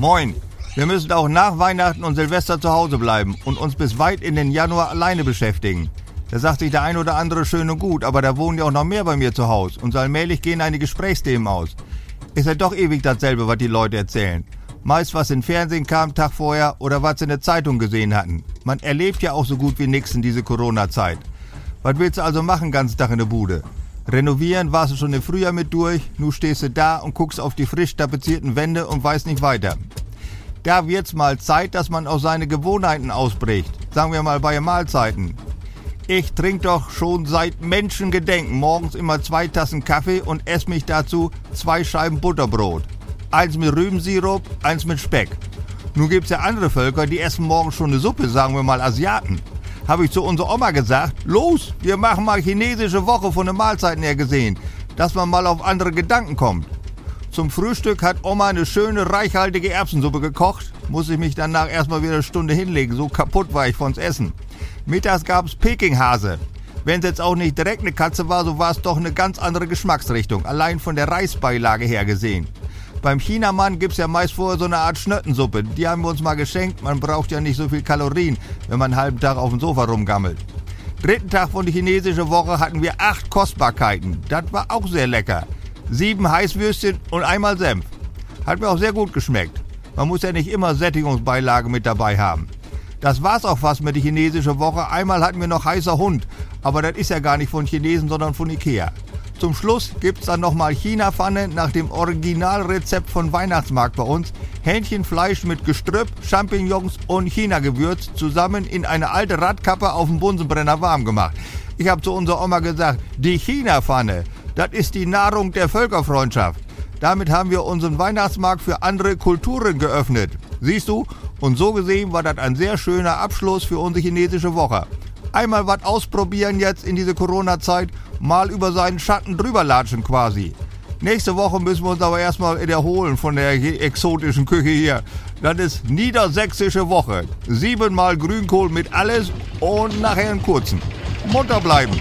Moin. Wir müssen auch nach Weihnachten und Silvester zu Hause bleiben und uns bis weit in den Januar alleine beschäftigen. Da sagt sich der ein oder andere schön und gut, aber da wohnen ja auch noch mehr bei mir zu Hause und so allmählich gehen einige Gesprächsthemen aus. Ist ja doch ewig dasselbe, was die Leute erzählen. Meist was im Fernsehen kam Tag vorher oder was in der Zeitung gesehen hatten. Man erlebt ja auch so gut wie nix in diese Corona-Zeit. Was willst du also machen, ganz Tag in der Bude? Renovieren warst du schon im Frühjahr mit durch, nu stehst du da und guckst auf die frisch tapezierten Wände und weißt nicht weiter. Da wird's mal Zeit, dass man aus seine Gewohnheiten ausbricht. Sagen wir mal bei Mahlzeiten. Ich trinke doch schon seit Menschengedenken morgens immer zwei Tassen Kaffee und esse mich dazu zwei Scheiben Butterbrot. Eins mit Rübensirup, eins mit Speck. Nun gibt's ja andere Völker, die essen morgens schon eine Suppe, sagen wir mal Asiaten. Habe ich zu unserer Oma gesagt, los, wir machen mal chinesische Woche von den Mahlzeiten her gesehen, dass man mal auf andere Gedanken kommt. Zum Frühstück hat Oma eine schöne, reichhaltige Erbsensuppe gekocht. Muss ich mich danach erstmal wieder eine Stunde hinlegen, so kaputt war ich von's Essen. Mittags gab's Pekinghase. Wenn es jetzt auch nicht direkt eine Katze war, so war es doch eine ganz andere Geschmacksrichtung, allein von der Reisbeilage her gesehen. Beim Chinamann gibt's ja meist vorher so eine Art Schnöttensuppe. Die haben wir uns mal geschenkt. Man braucht ja nicht so viel Kalorien, wenn man einen halben Tag auf dem Sofa rumgammelt. Dritten Tag von der chinesischen Woche hatten wir acht Kostbarkeiten. Das war auch sehr lecker. Sieben Heißwürstchen und einmal Senf. Hat mir auch sehr gut geschmeckt. Man muss ja nicht immer Sättigungsbeilage mit dabei haben. Das war's auch fast mit der chinesischen Woche. Einmal hatten wir noch heißer Hund. Aber das ist ja gar nicht von Chinesen, sondern von Ikea. Zum Schluss gibt's dann nochmal China-Pfanne nach dem Originalrezept von Weihnachtsmarkt bei uns. Hähnchenfleisch mit Gestrüpp, Champignons und China-Gewürz zusammen in eine alte Radkappe auf dem Bunsenbrenner warm gemacht. Ich habe zu unserer Oma gesagt, die China-Pfanne, das ist die Nahrung der Völkerfreundschaft. Damit haben wir unseren Weihnachtsmarkt für andere Kulturen geöffnet. Siehst du? Und so gesehen war das ein sehr schöner Abschluss für unsere chinesische Woche. Einmal was ausprobieren jetzt in diese Corona-Zeit, mal über seinen Schatten drüber latschen quasi. Nächste Woche müssen wir uns aber erstmal erholen von der exotischen Küche hier. Das ist niedersächsische Woche. Siebenmal Grünkohl mit alles und nachher einen kurzen. Munter bleiben.